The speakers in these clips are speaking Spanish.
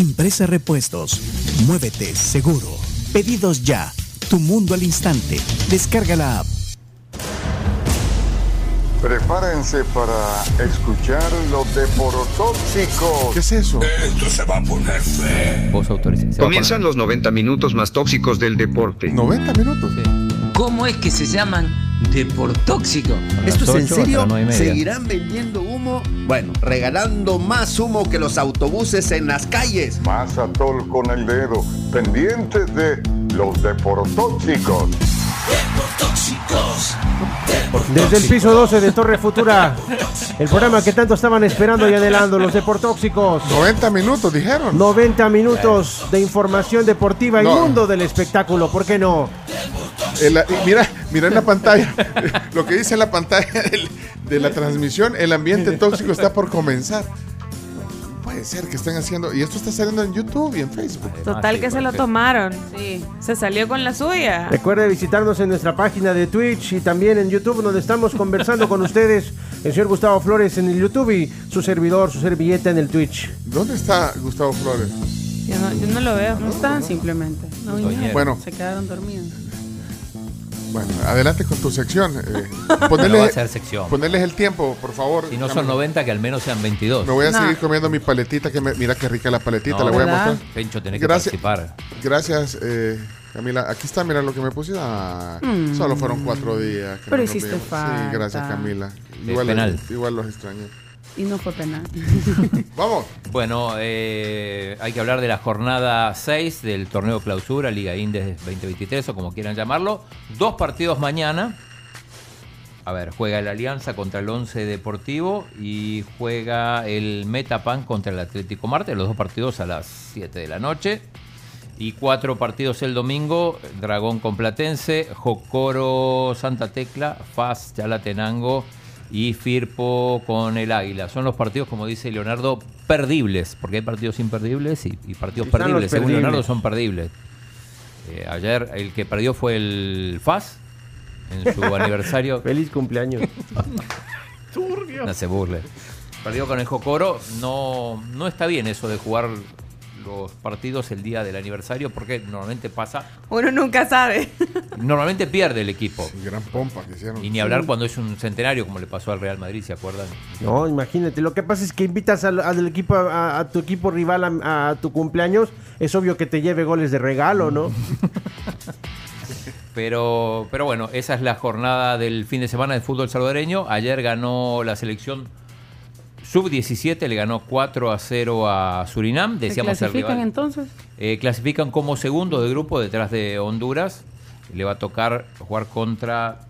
Impresa Repuestos, Muévete Seguro, Pedidos Ya, Tu Mundo al Instante, descarga la app. Prepárense para escuchar los deporotóxicos. ¿Qué es eso? Esto se va a poner feo. Vos Comienzan poner- los 90 minutos más tóxicos del deporte. 90 minutos. ¿Cómo es que se llaman deportóxicos? A las ¿Esto es en serio? ¿Seguirán vendiendo humo? Bueno, regalando más humo que los autobuses en las calles. Más atol con el dedo, pendientes de los deporotóxicos. Desde el piso 12 de Torre Futura, el programa que tanto estaban esperando y anhelando, los Deportóxicos. 90 minutos, dijeron. 90 minutos de información deportiva y No. mundo del espectáculo, ¿por qué no? Mira, mira en la pantalla, lo que dice en la pantalla del- de la transmisión, el ambiente tóxico está por comenzar. No Puede ser que estén haciendo, y esto está saliendo en YouTube y en Facebook. Total sí, que se lo tomaron. Sí. Se salió con la suya. Recuerde visitarnos en nuestra página de Twitch y también en YouTube, donde estamos conversando con ustedes, el señor Gustavo Flores en el YouTube y su servidor, su servilleta en el Twitch. ¿Dónde está Gustavo Flores? Yo no, yo no lo veo. No están simplemente. No vinieron. Bueno. Se quedaron dormidos. Bueno, adelante con tu sección. eh, No va a ser sección. Ponerles el tiempo, por favor. Si no son Camila. 90, que al menos sean 22. Me voy a No. seguir comiendo mi paletita, que me- mira qué rica la paletita, No, la voy a mostrar. Pencho, tenés que participar. Gracias, eh, Camila. Aquí está, mira lo que me puse. Ah, Mm. Solo fueron cuatro días. que Pero hiciste falta. Sí, gracias, Camila. Igual, penal. igual los extrañé. Y no fue penal. Vamos. Bueno, eh, hay que hablar de la jornada 6 del torneo clausura, Liga Indes 2023 o como quieran llamarlo. Dos partidos mañana. A ver, juega el Alianza contra el Once Deportivo y juega el Metapan contra el Atlético Marte. Los dos partidos a las 7 de la noche. Y cuatro partidos el domingo, Dragón con Platense, Jocoro Santa Tecla, FAS Chalatenango y Firpo con el Águila. Son los partidos, como dice Leonardo, perdibles, porque hay partidos imperdibles y, y partidos Están perdibles. Según perdibles. Leonardo son perdibles. Eh, ayer el que perdió fue el FAS en su aniversario. Feliz cumpleaños. No se burle. Perdió con el Jocoro. No, no está bien eso de jugar los partidos el día del aniversario porque normalmente pasa, Uno nunca sabe. normalmente pierde el equipo. Gran pompa que hicieron. Y ni hablar cuando es un centenario como le pasó al Real Madrid, ¿se acuerdan? No, imagínate. Lo que pasa es que invitas al, al equipo, a, a tu equipo rival a, a tu cumpleaños. Es obvio que te lleve goles de regalo, ¿no? Pero, pero bueno, esa es la jornada del fin de semana de fútbol salvadoreño. Ayer ganó la selección sub-17, le ganó 4 a 0 a Surinam. ¿Se Decíamos el clasifican rival. entonces? Eh, clasifican como segundo de grupo detrás de Honduras. Le va a tocar jugar contra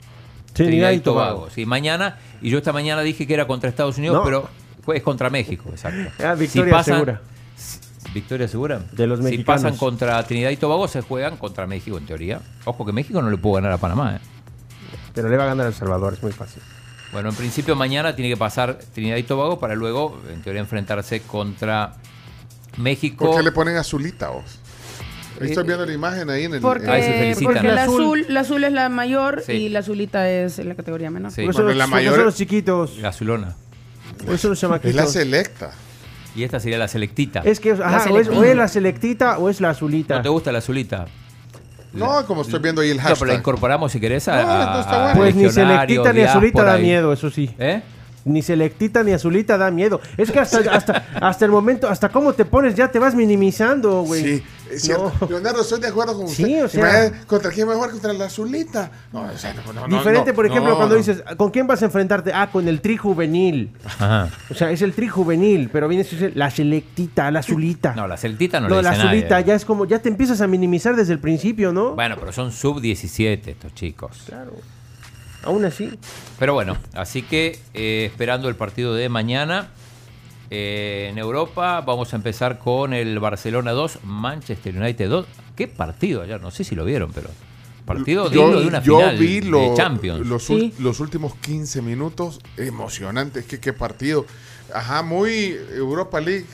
Trinidad y Tobago. Sí, mañana. Y yo esta mañana dije que era contra Estados Unidos, No. pero fue- es contra México, exacto. Ah, victoria segura. Victoria segura. De los Si mexicanos. pasan contra Trinidad y Tobago, se juegan contra México, en teoría. Ojo que México no le pudo ganar a Panamá. ¿eh? Pero le va a ganar a El Salvador, es muy fácil. Bueno, en principio mañana tiene que pasar Trinidad y Tobago para luego, en teoría, enfrentarse contra México. ¿Por qué le ponen azulita vos? Ahí Estoy Eh, viendo la imagen ahí en el. Porque, Ahí se felicitan. porque el El azul- el azul es la mayor Sí. y la azulita es la categoría menor. Sí. Por eso Bueno, los- la por eso mayor- los chiquitos. La azulona. Por eso los es la selecta. Y esta sería la selectita. Es que, ajá, o, es, o es la selectita o es la azulita. ¿No te gusta la azulita? No, como estoy viendo ahí el No, pero la hashtag. incorporamos si querés a, No, no está a- bueno. a Pues ni selectita ni azulita da miedo, eso sí. ¿Eh? Ni selectita ni azulita da miedo. Es que hasta, hasta, hasta el momento, hasta cómo te pones, ya te vas minimizando, güey. Sí, es cierto. No. Leonardo, estoy de acuerdo con usted. Sí, o sea- ¿Contra quién va a jugar? Contra la azulita. No, o sea, no, no, no, Diferente, no, por ejemplo, no, cuando no. dices, ¿con quién vas a enfrentarte? Ah, con el tri juvenil. Ajá. O sea, es el tri juvenil, pero viene la selectita, la azulita. No, la selectita no, No, le la dice nadie. azulita ya es como, ya te empiezas a minimizar desde el principio, ¿no? Bueno, pero son sub-17 estos chicos. Claro. Aún así. Pero bueno, así que eh, esperando el partido de mañana. Eh, en Europa vamos a empezar con el Barcelona 2, Manchester United 2. qué partido ayer, no sé si lo vieron, pero partido Yo- digno de una yo final vi lo- de Champions. Los, ul- los últimos 15 minutos, emocionantes. Que qué partido. Ajá, muy Europa League.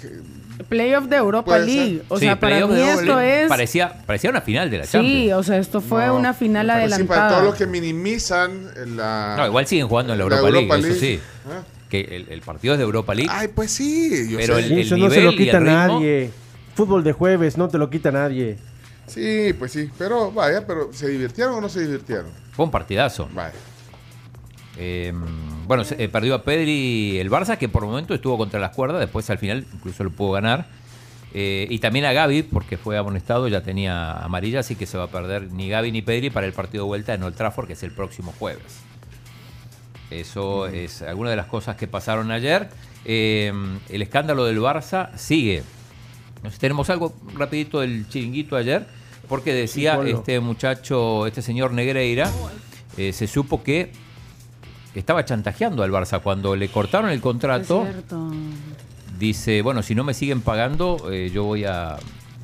Playoff de Europa League. ser. O Sí, sea, para playoff mí de Europa esto League. es. Parecía, parecía una final de la Sí, Champions. o sea, esto fue No, una final pero Sí, para adelantada. todos los que minimizan la. No, igual siguen jugando en la la Europa, Europa League, eso League. sí. Ah. Que el, el partido es de Europa League. Ay, pues sí. yo Pero sé. el- eso no se nivel lo y el quita ritmo- nadie. Fútbol de jueves, no te lo quita nadie. Sí, pues sí. Pero vaya, pero ¿se divirtieron o no se divirtieron? Fue un partidazo. Vaya. Eh, bueno, se- eh, perdió a Pedri el Barça, que por el momento estuvo contra las cuerdas, después al final incluso lo pudo ganar. Eh, y también a Gaby, porque fue amonestado, ya tenía amarilla, así que se va a perder ni Gaby ni Pedri para el partido de vuelta en Old Trafford, que es el próximo jueves. Eso es alguna de las cosas que pasaron ayer. Eh, el escándalo del Barça sigue. Sé, tenemos algo rapidito del chiringuito ayer, porque decía Sí, este muchacho, este señor Negreira, eh, se supo que estaba chantajeando al Barça cuando le cortaron el contrato. Dice, bueno, si no me siguen pagando, eh, yo voy a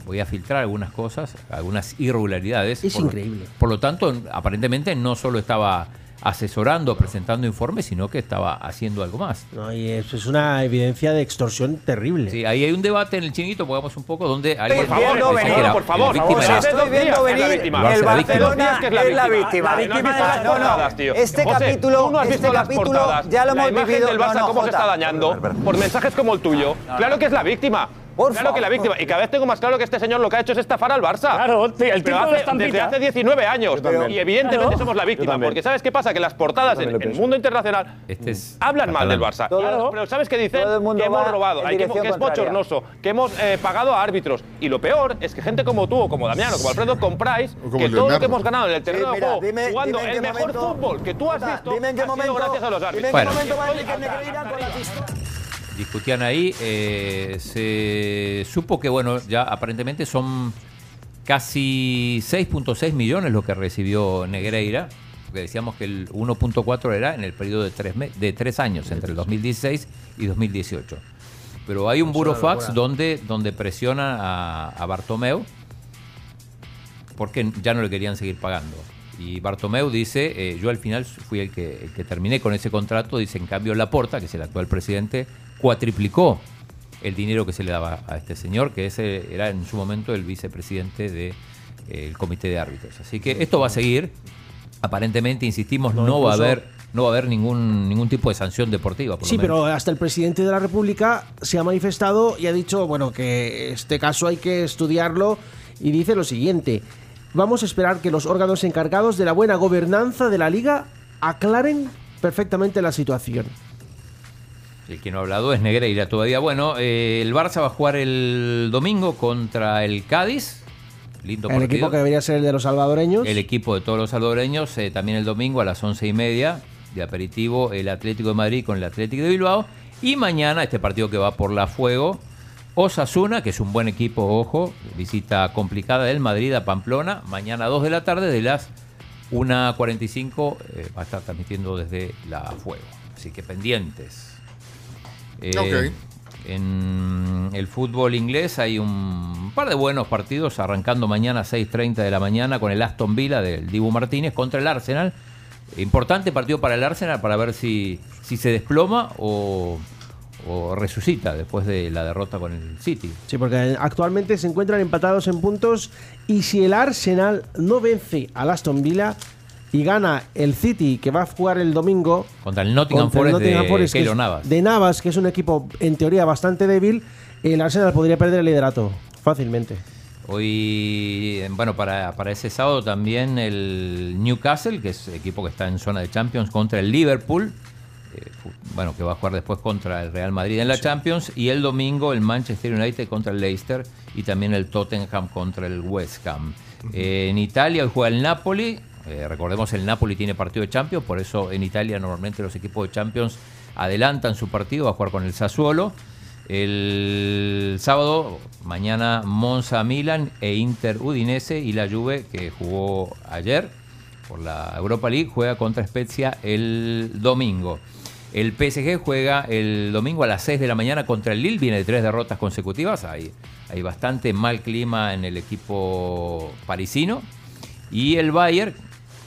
voy a filtrar algunas cosas, algunas irregularidades. Es Por increíble. Por lo tanto, aparentemente no solo estaba asesorando, presentando informes, sino que estaba haciendo algo más. No, y eso es una evidencia de extorsión terrible. Sí, ahí hay un debate en el chinguito, pongamos un poco, donde alguien Por favor, no, era- por favor, víctima era- Estoy viendo venir El. Barcelona que es la víctima. La víctima de las portadas, tío. Este capítulo- no este visto las capítulo portadas. ya lo La hemos imagen vivido. del Barça No, no, cómo se está dañando por mensajes como el tuyo. Claro que es la víctima. Claro que la víctima. Y cada vez tengo más claro que este señor lo que ha hecho es estafar al Barça. Claro, sí, el de estampita. desde hace 19 años. Y evidentemente Claro. somos la víctima. Porque ¿sabes qué pasa? Que las portadas en el mundo internacional Este es hablan mal del Barça. Todo- pero ¿sabes qué dicen? todo el mundo Que hemos robado, que, es bochornoso, que hemos eh, pagado a árbitros. Y lo peor es que gente como tú, o como Damiano, como Alfredo, compráis como que todo lo que hemos ganado en el terreno Sí, de juego, dime- jugando dime el mejor momento- fútbol que tú has visto, dime en qué ha sido momento- gracias a los dime árbitros. en Bueno. qué momento va a discutían ahí, eh, se supo que, bueno, ya aparentemente son casi 6.6 millones lo que recibió Negreira, porque decíamos que el 1.4 era en el periodo de tres, de tres años, entre el 2016 y 2018. Pero hay un burofax donde, donde presiona a, a Bartomeu porque ya no le querían seguir pagando. Y Bartomeu dice, eh, yo al final fui el que, el que terminé con ese contrato, dice, en cambio Laporta, que es el actual presidente, cuatriplicó el dinero que se le daba a este señor, que ese era en su momento el vicepresidente del comité de árbitros. Así que esto va a seguir. Aparentemente, insistimos, no, No, va a haber, no va a haber ningún, ningún tipo de sanción deportiva. Por lo Sí, menos. pero hasta el presidente de la República se ha manifestado y ha dicho, bueno, que este caso hay que estudiarlo y dice lo siguiente, vamos a esperar que los órganos encargados de la buena gobernanza de la liga aclaren perfectamente la situación. El que no ha hablado es Negreira todavía. Bueno, eh, el Barça va a jugar el domingo contra el Cádiz. Lindo El partido. equipo que debería ser el de los salvadoreños. El equipo de todos los salvadoreños, eh, también el domingo a las once y media de aperitivo, el Atlético de Madrid con el Atlético de Bilbao. Y mañana este partido que va por la fuego, Osasuna, que es un buen equipo, ojo, visita complicada del Madrid a Pamplona, mañana a 2 de la tarde, de las 1.45 eh, va a estar transmitiendo desde la fuego. Así que pendientes. Eh, Ok. En el fútbol inglés hay un par de buenos partidos, arrancando mañana a 6.30 de la mañana con el Aston Villa del Dibu Martínez contra el Arsenal. Importante partido para el Arsenal para ver si, si se desploma o, o resucita después de la derrota con el City. Sí, porque actualmente se encuentran empatados en puntos y si el Arsenal no vence al Aston Villa y gana el City, que va a jugar el domingo Contra el Nottingham contra el Forest Nottingham de Forest, Navas. de Navas, que es un equipo en teoría bastante débil, el Arsenal podría perder el liderato fácilmente. Hoy, bueno, para, para ese sábado también el Newcastle, que es equipo que está en zona de Champions, contra el Liverpool, bueno, que va a jugar después contra el Real Madrid en la Champions, y el domingo el Manchester United contra el Leicester y también el Tottenham contra el West Ham. Eh, en Italia hoy juega el Napoli, eh, recordemos el Napoli tiene partido de Champions, por eso en Italia normalmente los equipos de Champions adelantan su partido, va a jugar con el Sassuolo. El sábado, mañana Monza Milan e Inter Udinese y la Juve que jugó ayer por la Europa League juega contra Spezia el domingo. El PSG juega el domingo a las 6 de la mañana contra el Lille, viene de tres derrotas consecutivas, hay, hay bastante mal clima en el equipo parisino. Y el Bayern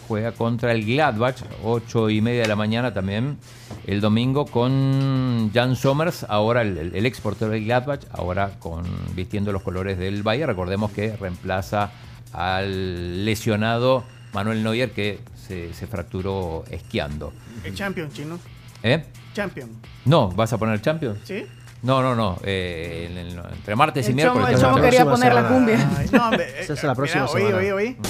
juega contra el Gladbach, 8 y media de la mañana también, el domingo con Jan Somers, ahora el, el, ex del Gladbach, ahora con vistiendo los colores del Bayern. Recordemos que reemplaza al lesionado Manuel Neuer que se, se fracturó esquiando. El champion chino. ¿Eh? Champion. No, ¿vas a poner Champions? ¿Sí? No, no, no. eh, en el- entre martes y El miércoles. chamo, el chamo quería poner la cumbia. Ay, no, hombre. Esa es eh, la próxima mira, oí, semana. oí, oí.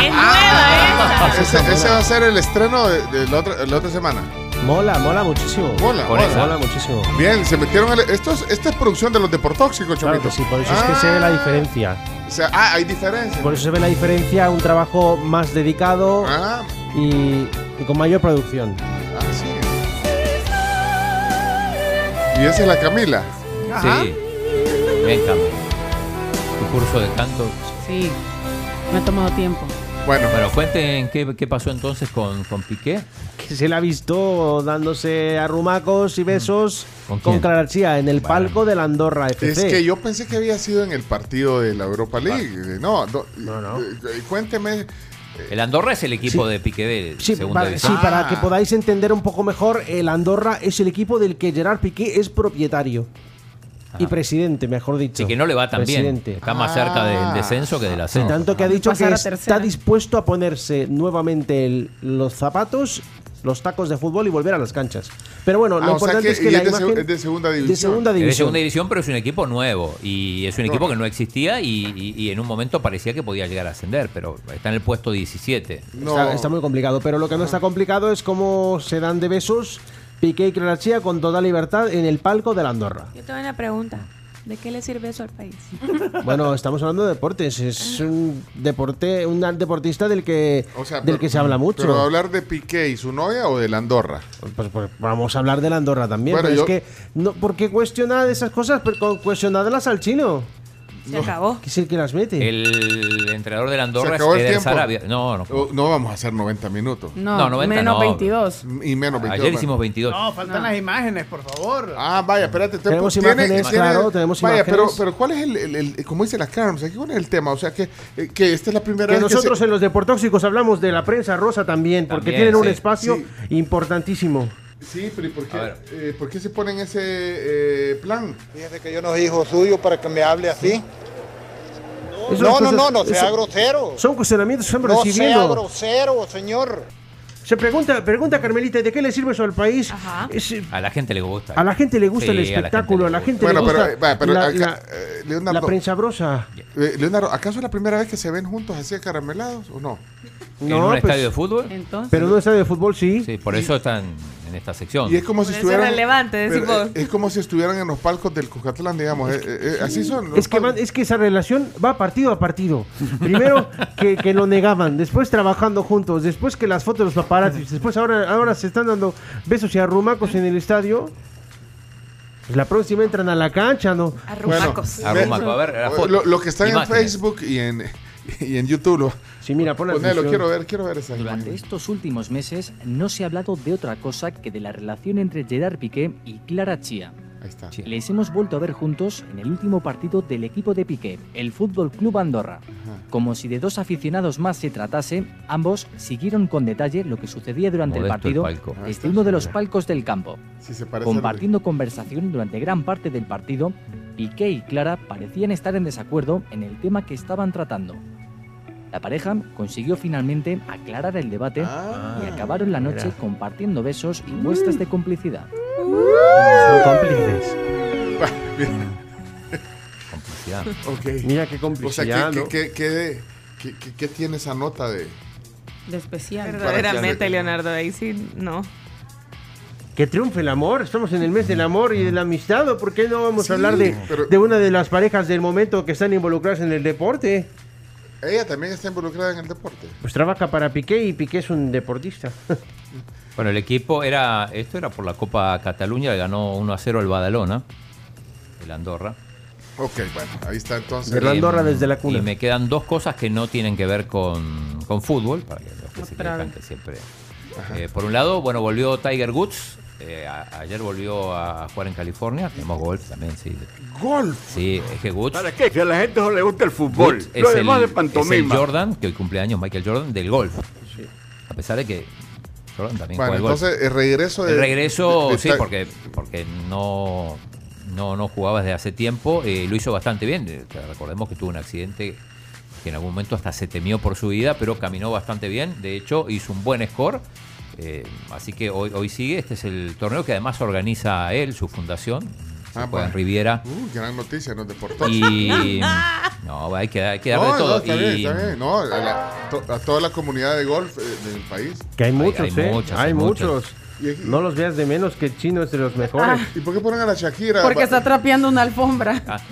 Es nueva esa. Ese, ese va a ser el estreno de, de la, otra, la otra semana. Mola, mola muchísimo. Mola, mola. muchísimo. Bien, se metieron. al- esto es, esta es producción de los deportóxicos, Claro que sí, por eso es que se ve la diferencia. O sea, ah, hay diferencia. Por eso se ve la diferencia, un trabajo más dedicado Ah, y, y con mayor producción. ah, sí. Y esa es la Camila. Ajá. Sí. Bien, Cami. Tu curso de canto. Sí, me ha tomado tiempo. Bueno, Bueno, cuenten qué, qué pasó entonces con, con Piqué. Que se le ha visto dándose arrumacos y besos ¿Con con, quién? Clara García en el palco de la Andorra FC. es que yo pensé que había sido en el partido de la Europa League. No, no. No, no. eh, eh, Cuénteme. El Andorra es el equipo Sí. de Piqué de Sí, segunda para, división. sí, para Ah. que podáis entender un poco mejor, el Andorra es el equipo del que Gerard Piqué es propietario. Y presidente, mejor dicho. Sí, que no le va tan bien. Presidente. Está más cerca del descenso que del ascenso. Tanto que ha dicho que está dispuesto a ponerse nuevamente el- los zapatos, los tacos de fútbol y volver a las canchas. Pero bueno, Ah, lo importante que- es que y la es de imagen es de segunda de división. segunda Es de división. segunda división, pero es un equipo nuevo. Y es un equipo que no existía y, y- y en un momento parecía que podía llegar a ascender, pero está en el puesto 17. No. Está, está muy complicado, pero lo que no está complicado es cómo se dan de besos Piqué y Clarachía con toda libertad en el palco de la Andorra. Yo tengo una pregunta. ¿De qué le sirve eso al país? Bueno, estamos hablando de deportes, es un deporte, un deportista del que O sea, del pero- que se habla mucho. ¿Pero hablar de Piqué y su novia o de la Andorra? Pues, pues, vamos a hablar de la Andorra también, Bueno, pero yo- es que no, ¿por qué cuestionar esas cosas? Pero cuestionadas al chino, Se acabó. que es el que las mete. El entrenador del Andorra Se es Eder tiempo. Sarabia. No, no. Oh, No vamos a hacer 90 minutos. No, No, 90 menos no. 22. Y menos 22. Ayer hicimos 22. No, faltan las imágenes, por favor. Ah, vaya, espérate. te- Tenemos tiene- imágenes, claro, tenemos vaya, imágenes. Pero, pero ¿cuál es el, el- el- como dice la Carms, aquí cuál es el tema? O sea, que, eh, que esta es la primera que vez nosotros que se- en los deportóxicos hablamos de la prensa rosa también, porque También, tienen un sí. espacio Sí. importantísimo. Sí, pero ¿y por qué, eh, ¿por qué se ponen ese eh, plan? Fíjese que yo no soy hijo suyo para que me hable así. No, no, cosas- no, no sea eso- grosero. Son cuestionamientos que estamos No sea recibiendo. grosero, señor. Se pregunta, pregunta Carmelita, ¿de qué le sirve eso al país? Ajá. Es, A la gente le gusta. a la gente le gusta Sí, el a la gente espectáculo, a la gente, Bueno, le gusta pero la, acá, prensa brosa. eh, Leonardo, ¿acaso es la primera vez que se ven juntos así acaramelados o no? ¿En No, un pues, estadio de fútbol? Entonces. Pero en un estadio de fútbol sí. Sí, por eso están en esta sección. Y es como si estuvieran. es relevante, decís pero, vos. eh, es como si estuvieran en los palcos del Cucatlán, digamos. eh, eh, eh, así son. los Es que, es que esa relación va partido a partido. Primero que, que lo negaban, después trabajando juntos, después que las fotos de los paparazzis, después ahora, ahora se están dando besos y arrumacos en el estadio. Pues la próxima entran a la cancha, ¿no? Arrumacos. Arrumaco, a ver, la foto. lo, lo que está en Facebook y en, y en YouTube. Lo, Sí, mira, pon la ponelo, quiero ver, quiero ver esa Durante imagen. estos últimos meses no se ha hablado de otra cosa que de la relación entre Gerard Piqué y Clara Chia. Ahí está. Sí. Les hemos vuelto a ver juntos en el último partido del equipo de Piqué, el Fútbol Club Andorra. Como si de dos aficionados más se tratase, ambos siguieron con detalle lo que sucedía durante el Modesto el partido palco. desde uno de los palcos del campo. Sí, se parece al- Compartiendo conversación durante gran parte del partido, Piqué y Clara parecían estar en desacuerdo en el tema que estaban tratando. La pareja consiguió finalmente aclarar el debate Ah. y acabaron la noche compartiendo besos y muestras de complicidad. Son cómplices. Complicidad. Ok. Mira qué O sea, complicidad, ¿qué, qué, qué, qué- qué- qué tiene esa nota de...? De especial. Verdaderamente, Leonardo, ahí sí, no. Que triunfe el amor. Estamos en el mes del amor y de la amistad. ¿o ¿Por qué no vamos Sí, a hablar de, pero- de una de las parejas del momento que están involucradas en el deporte? Ella también está involucrada en el deporte. Pues trabaja para Piqué y Piqué es un deportista. Bueno, el equipo era. Esto era por la Copa Cataluña, le ganó 1 a 0 el Badalona, el Andorra. Ok, bueno, ahí está entonces. De la Andorra desde la cuna. Y me quedan dos cosas que no tienen que ver con, con fútbol, para que los que se Otra quejan vez. que siempre. Eh, por un lado, bueno, volvió Tiger Woods. Eh, a- ayer volvió a jugar en California. Tenemos golf también, sí. Golf. Sí, es que Woods. ¿Para qué? Si a la gente no le gusta el fútbol. Lo es, demás el, de es el pantomima. Jordan, que hoy cumpleaños Michael Jordan, del golf. A pesar de que Jordan también Bueno, juega al golf. entonces el regreso de. El regreso, de- de- sí, porque, porque no, no, no jugaba desde hace tiempo. eh, lo hizo bastante bien. Eh, Recordemos que tuvo un accidente que en algún momento hasta se temió por su vida, pero caminó bastante bien. De hecho, hizo un buen score. Eh, así que hoy, hoy sigue. Este es el torneo que además organiza él, su fundación. Ah, en bueno. Riviera. Uh, gran noticia, nos deportó. Y. No, hay que, hay que dar de No, todo. no, está bien, Y- está bien. No, a, la- a toda la comunidad de golf eh, del país. Que hay muchos, hay ¿eh? muchos, hay hay muchos. muchos. No los veas de menos que el chino es de los mejores. ¿Y por qué ponen a la Shakira? Porque está trapeando una alfombra. Ah, sí,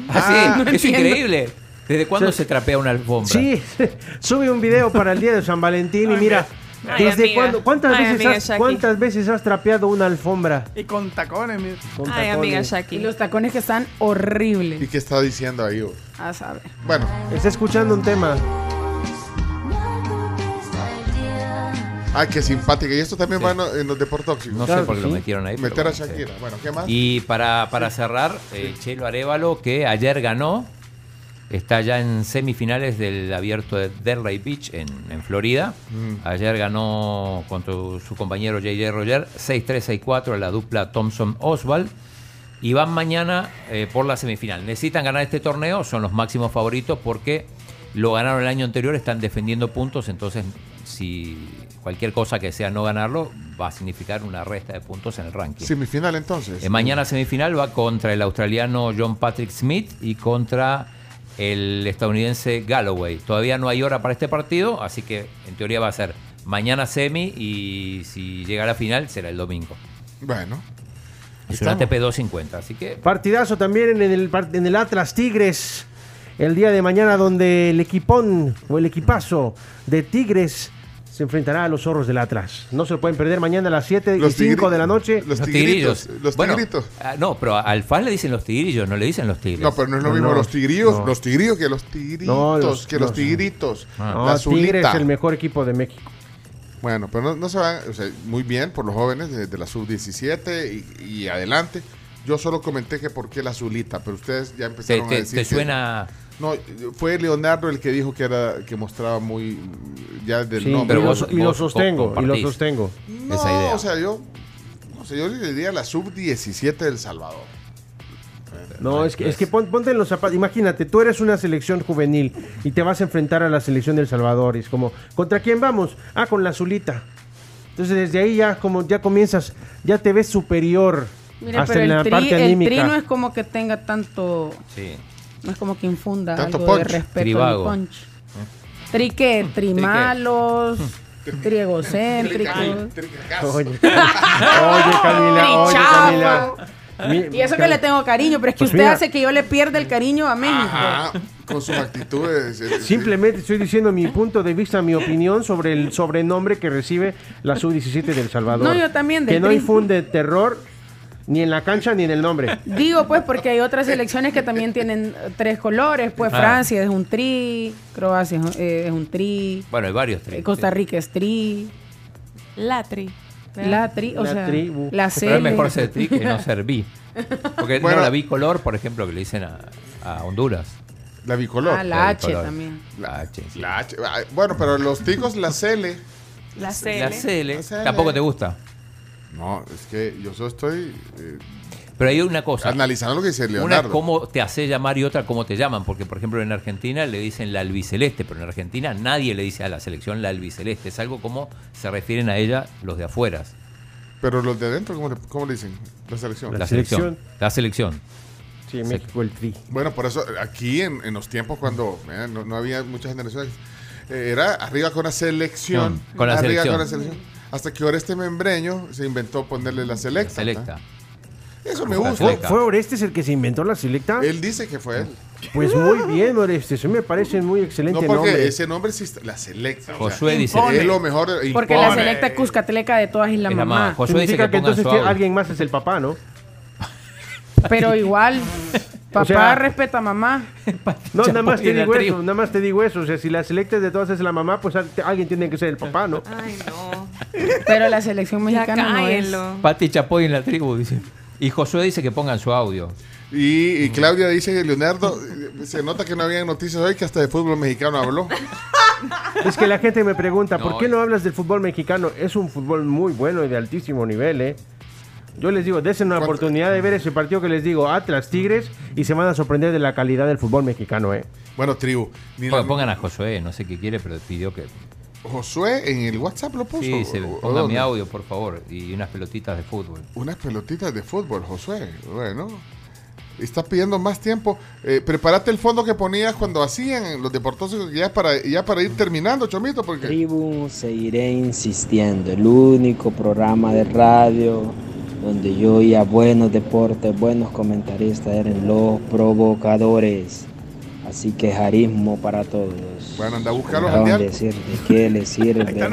no es entiendo. increíble. ¿Desde cuándo se trapea una alfombra? Sí, sube un video para el día de San Valentín y mira, Ay, ¿desde amiga. cuándo? ¿Cuántas, Ay, veces amiga has, Shaki. ¿Cuántas veces has trapeado una alfombra? Y con tacones, mira. Con Ay, amiga tacones? Shaki. Y los tacones que están horribles. ¿Y qué está diciendo ahí? A saber. Bueno, Está escuchando un tema. ah, qué simpática. Y esto también va en los- en los deportóxicos. No Claro sé por que qué lo sí. metieron ahí. pero Meter a bueno, sí. Shakira. Bueno, ¿qué más? Y para, para cerrar, eh, Chelo Arevalo, que ayer ganó, está ya en semifinales del abierto de Delray Beach en, en Florida. Mm. Ayer ganó contra su compañero JJ Roger 6-3, 6-4 la dupla Thompson-Oswald. Y van mañana eh, por la semifinal. Necesitan ganar este torneo, son los máximos favoritos porque lo ganaron el año anterior, están defendiendo puntos, entonces si cualquier cosa que sea no ganarlo va a significar una resta de puntos en el ranking. Semifinal entonces. Eh, mañana semifinal va contra el australiano John Patrick Smith y contra el estadounidense Galloway. Todavía no hay hora para este partido, así que en teoría va a ser mañana semi y si llega a la final será el domingo. Bueno. Es una Estamos. ATP 250, así que Partidazo también en el, en el Atlas Tigres. El día de mañana donde el equipón o el equipazo de Tigres se enfrentará a los zorros del Atlas. No se lo pueden perder mañana a las 7 y Los 5 tigri- de la noche. Los tigrillos. Los Bueno, tigritos. ah, no, pero al FAS le dicen los tigrillos, no le dicen los tigres. No, pero no es lo No, mismo no, los tigrillos, no. los tigrillos que los tigritos, No, los- que los tigritos. Ah. No, la Tigres azulita. es el mejor equipo de México. Bueno, pero no, no se van, o sea, muy bien por los jóvenes de, de la sub-17 y, y adelante. Yo solo comenté que por qué la azulita, pero ustedes ya ¿Te, empezaron a te- decir te que- suena? No, fue Leonardo el que dijo que era que mostraba muy ya del Sí, nombre. y, pero lo, vos- y lo vos sostengo, y lo sostengo. No, esa idea. o sea, yo no sé, yo le diría la sub-17 del Salvador. No, es que, es que pon- ponte en los zapatos. Imagínate, tú eres una selección juvenil y te vas a enfrentar a la selección del Salvador. Y es como, ¿contra quién vamos? Ah, con la azulita. Entonces desde ahí ya como ya comienzas, ya te ves superior Mira, hasta pero en el la tri, parte el anímica. tri no es como que tenga tanto. Sí. No es como que infunda Tanto algo de respeto Trivago. ni punch. Tri qué? Tri malos, tri egocéntricos. Oye, oye, Camila, oye, Camila. Mi- Y eso que le tengo cariño, pero es que Pues usted mira. hace que yo le pierda el cariño a México. Ajá, con sus actitudes. eh, Simplemente estoy diciendo mi punto de vista, mi opinión sobre el sobrenombre que recibe la sub-17 del Salvador. No, yo también, del Que no infunde terror ni en la cancha ni en el nombre. Digo, pues, porque hay otras selecciones que también tienen eh, tres colores. Pues Ah. Francia es un tri, Croacia es, eh, es un tri, Bueno, hay varios eh, tris. Costa Rica es tri, La tri. la tri, o La sea, tribu. la Pero es mejor ser tri que no ser bi. Porque Bueno. no, la bicolor, por ejemplo, que le dicen a, a Honduras. La bicolor. Ah, la H bicolor. también. La H. sí. La H. Bueno, pero los ticos, la Cele. La C. La. La Cele. Tampoco te gusta. No, es que yo solo estoy eh, Pero hay una cosa. analizando lo que dice Una Leonardo. cómo te hace llamar y otra cómo te llaman. Porque, por ejemplo, en Argentina le dicen la albiceleste, pero en Argentina nadie le dice a la selección la albiceleste. Es algo como se refieren a ella los de afuera. Pero los de adentro, ¿cómo le, cómo le dicen? La selección. La, selección. La selección. Sí, México el tri. Bueno, por eso aquí en, en los tiempos cuando eh, no, no había muchas generaciones, eh, era arriba con la selección. Con la arriba selección. con la selección. Hasta que ahora este membreño se inventó ponerle la selecta. Selecta. Eso me gusta. ¿Fue, fue Orestes el que se inventó la selecta? Él dice que fue él. Pues muy bien, Orestes. Eso me parece muy excelente No porque nombre. ese nombre sí está- la selecta. o sea, Josué dice. es lo mejor. Porque impone. la selecta cuscatleca de todas la Es la mamá. más. Josué dice que que entonces alguien más es el papá, ¿no? Pero igual, Papá O sea- respeta a mamá. No, nada más te digo eso, nada más te digo eso. O sea, si la selecta de todas es la mamá, pues al- alguien tiene que ser el papá, ¿no? Ay, no. Pero la selección mexicana no es. Pati Chapoy en la tribu, dice. Y Josué dice que pongan su audio. Y, y Claudia dice que Leonardo, eh, se nota que no había noticias hoy que hasta de fútbol mexicano habló. Es que la gente me pregunta, No, ¿por qué no hablas del fútbol mexicano? Es un fútbol muy bueno y de altísimo nivel, ¿eh? Yo les digo, desen una oportunidad de ver ese partido que les digo, Atlas Tigres, y se van a sorprender de la calidad del fútbol mexicano, ¿eh? Bueno, tribu. la- pongan a Josué, no sé qué quiere, pero pidió que. Josué en el WhatsApp lo puso. Sí, se ¿O- o ponga mi audio, por favor. Y unas pelotitas de fútbol. Unas pelotitas de fútbol, Josué. Bueno. Está pidiendo más tiempo. Eh, prepárate el fondo que ponías cuando hacían los deportosos ya para, ya para ir terminando, Chomito, porque... Tribu, seguiré insistiendo. El único programa de radio donde yo oía buenos deportes, buenos comentaristas eran los provocadores. Así que jarismo para todos. Bueno, anda a buscarlos al Acaban de diario. decir de qué le sirve.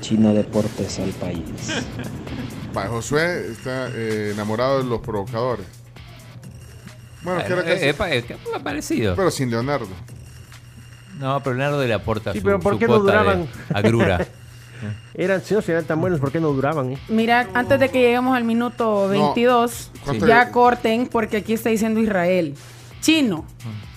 Chino Deportes al país. Josué está eh, enamorado de los provocadores. Bueno, que era casi- eh, eh, pa- que- parecido. Pero sin Leonardo. No, pero Leonardo le aporta Sí, su, pero ¿por su qué no duraban? agrura. Eran, si no eran tan buenos, ¿por qué no duraban, eh? Mira, antes de que lleguemos al minuto 22, ¿Cuánto ya corten porque aquí está diciendo Israel. Chino,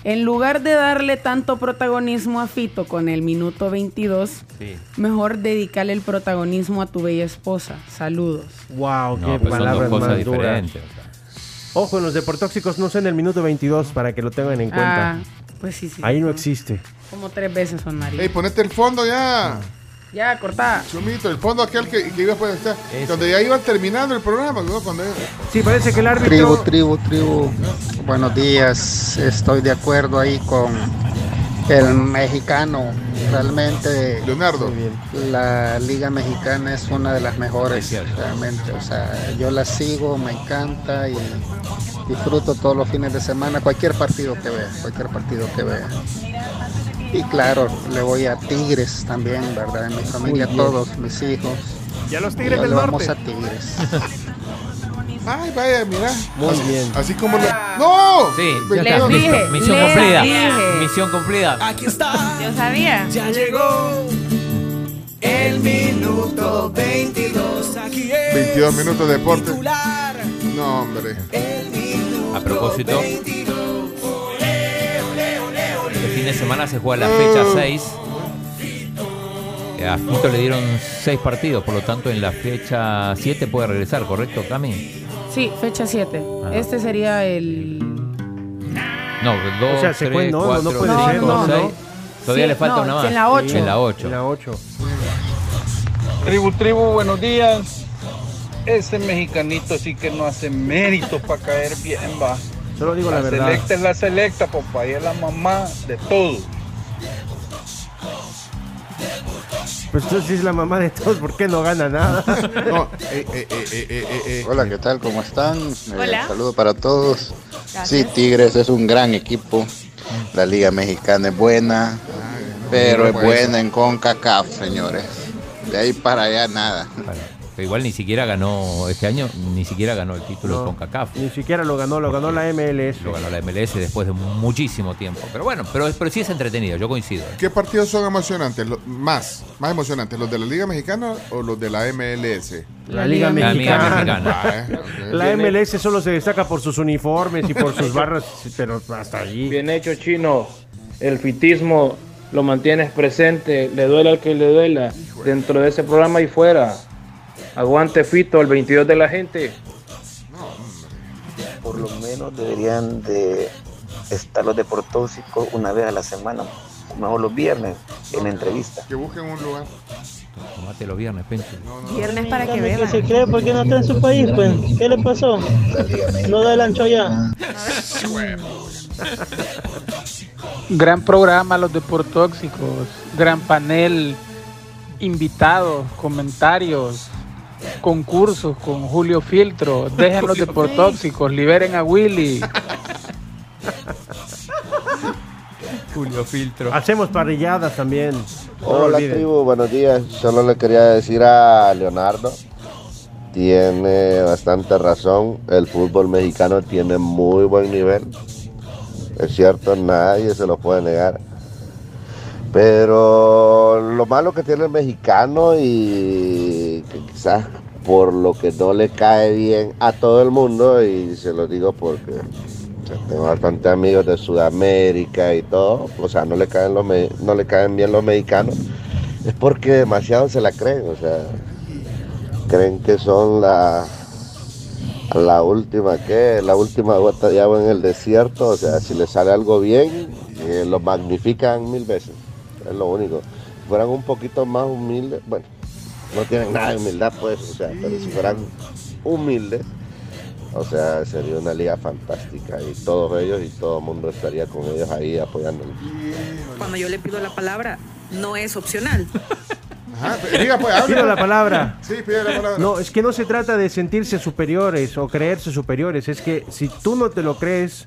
en lugar de darle tanto protagonismo a Fito con el minuto 22, Sí. mejor dedicarle el protagonismo a tu bella esposa. Saludos. Wow, No, qué pues son dos palabras cosas más duras. Ojo, en los deportóxicos no sé en el minuto 22 para que lo tengan en cuenta. Ah, pues sí, sí. Ahí no existe. Como tres veces son María. Ey, ponete el fondo ya. Ya, cortá. Chomito, el fondo aquel que, que iba pues, estar. Donde ya iban terminando el programa, ¿no? Cuando Sí, parece que el Tribu, tribu, tribu. Buenos días. Estoy de acuerdo ahí con el mexicano. Realmente. Leonardo. La liga mexicana es una de las mejores. Realmente. O sea, yo la sigo, me encanta y disfruto todos los fines de semana. Cualquier partido que vea. Cualquier partido que vea. Y claro, le voy a Tigres también, ¿verdad? En mi familia, todos mis hijos. Y a los Tigres le del vamos Norte. a Tigres. Ay, vaya, mira. Muy así, bien. Así como lo. ¡No! Sí, ya está, dije, Misión les cumplida. dije. Misión cumplida. Aquí está, Yo sabía. ya llegó el minuto 22. Aquí es 22 minutos de deporte. titular. No, hombre. A propósito, el fin de semana se juega la fecha 6. A Fito le dieron 6 partidos, por lo tanto en la fecha 7 puede regresar, ¿correcto, Cami? Sí, fecha 7. Ah. Este sería el. No, 2, O sea, se 3, puede- no, no 4, puede 5, ser, no, 6. no. Todavía Sí, le falta no, una más. en la ocho. En la 8. En la 8. Tribu, tribu, buenos días. Ese mexicanito sí que no hace méritos para caer bien, va. Solo digo la, La verdad. selecta es la selecta, papá, y es la mamá de todo. Pues entonces si es la mamá de todos, ¿por qué no gana nada? No, eh, eh, eh, eh, eh, eh. Hola, ¿qué tal? ¿Cómo están? Eh, Hola. saludo para todos. Gracias. Sí, Tigres es un gran equipo. La Liga Mexicana es buena, pero es buena en CONCACAF, señores. De ahí para allá nada. Pero igual ni siquiera ganó este año, ni siquiera ganó el título No. con CACAF. Ni siquiera lo ganó, lo ganó la MLS. Lo ganó la MLS después de muchísimo tiempo. Pero bueno, pero, pero sí es entretenido, yo coincido. ¿Qué partidos son emocionantes? Lo- más, más emocionantes, los de la Liga Mexicana o los de la MLS? La Liga La Liga Mexicana. Mexicana. Ah, eh. La MLS solo se destaca por sus uniformes y por sus barras, pero hasta allí. Bien hecho, chino. El fitismo lo mantienes presente, le duela al que le duela, dentro de ese programa y fuera. Aguante Fito, el 22 de la gente. Por lo menos deberían de estar los deportóxicos una vez a la semana, mejor los viernes, en entrevista. Que busquen un lugar. Tomate los viernes, Pencho. Viernes para que ¿Qué vean. se cree? ¿Por qué no está en su país? Pues? ¿Qué le pasó? Lo del ancho ya. Gran programa Los Deportóxicos, gran panel, invitados, comentarios, concursos con Julio Filtro, dejen los Deportóxicos, liberen a Willy. Julio Filtro. Hacemos parrilladas también. No Hola tribu, buenos días. Solo le quería decir a Leonardo, tiene bastante razón. El fútbol mexicano tiene muy buen nivel. Es cierto, nadie se lo puede negar. Pero lo malo que tiene el mexicano y que quizás por lo que no le cae bien a todo el mundo, y se lo digo porque tengo bastantes amigos de Sudamérica y todo, o sea, no le caen, los, no le caen bien los mexicanos, es porque demasiado se la creen, o sea, creen que son la, la última, ¿qué? La última gota de agua en el desierto, o sea, si le sale algo bien, eh, lo magnifican mil veces, es lo único. Si fueran un poquito más humildes, bueno, no tienen nada de humildad pues, o sea, pero si fueran humildes, o sea, sería una liga fantástica y todos ellos y todo el mundo estaría con ellos ahí apoyándolos. Cuando yo le pido la palabra, no es opcional. Ajá, diga pues, hable. Pido la palabra. Sí, pide la palabra. No, es que no se trata de sentirse superiores o creerse superiores. Es que si tú no te lo crees,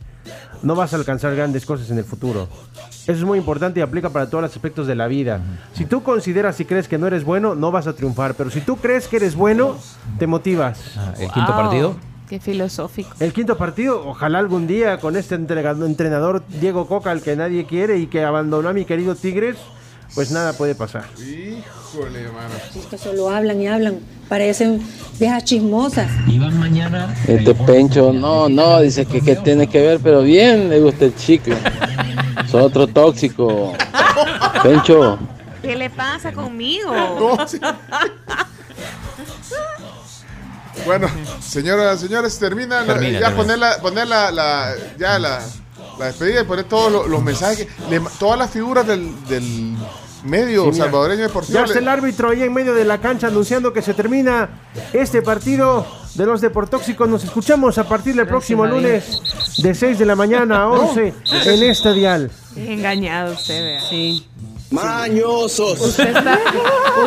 no vas a alcanzar grandes cosas en el futuro. Eso es muy importante y aplica para todos los aspectos de la vida. Si tú consideras y crees que no eres bueno, no vas a triunfar. Pero si tú crees que eres bueno, te motivas. ¿El quinto Wow, partido? Qué filosófico. El quinto partido, ojalá algún día con este entregado- entrenador Diego Coca, al que nadie quiere y que abandonó a mi querido Tigres, pues nada puede pasar. Híjole, hermano. Es que solo hablan y hablan, parecen viejas chismosas. Iban mañana. Este Pencho, no, no, dice que, que tiene que ver, pero bien le gusta el chicle. Es otro tóxico. Pencho, ¿Qué le pasa conmigo? Bueno, señoras, señores, termina, ya poner la, poner la, la- ya la, la despedida y poner todos los, los mensajes, que- le- todas las figuras del, del medio Sí, salvadoreño deportivo. Ya está el árbitro ahí en medio de la cancha anunciando que se termina este partido de los Deportóxicos. Nos escuchamos a partir del próximo lunes de 6 de la mañana a 11 en este dial. Engañado usted, vea. Sí. Mañosos. Usted está,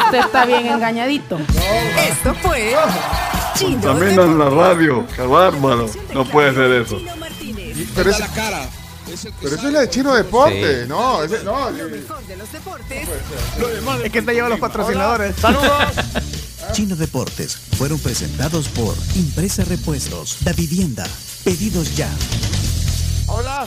usted está bien engañadito. Esto fue Chino También en la radio. Qué bárbaro. No puede ser eso. pero, es- pero eso es la de Chino Deporte, Sí. no, ese- no, eh, de los deportes. Es que te lleva los patrocinadores. Chino Deportes fueron presentados por Impresa Repuestos, Da Vivienda, Pedidos Ya. Hola.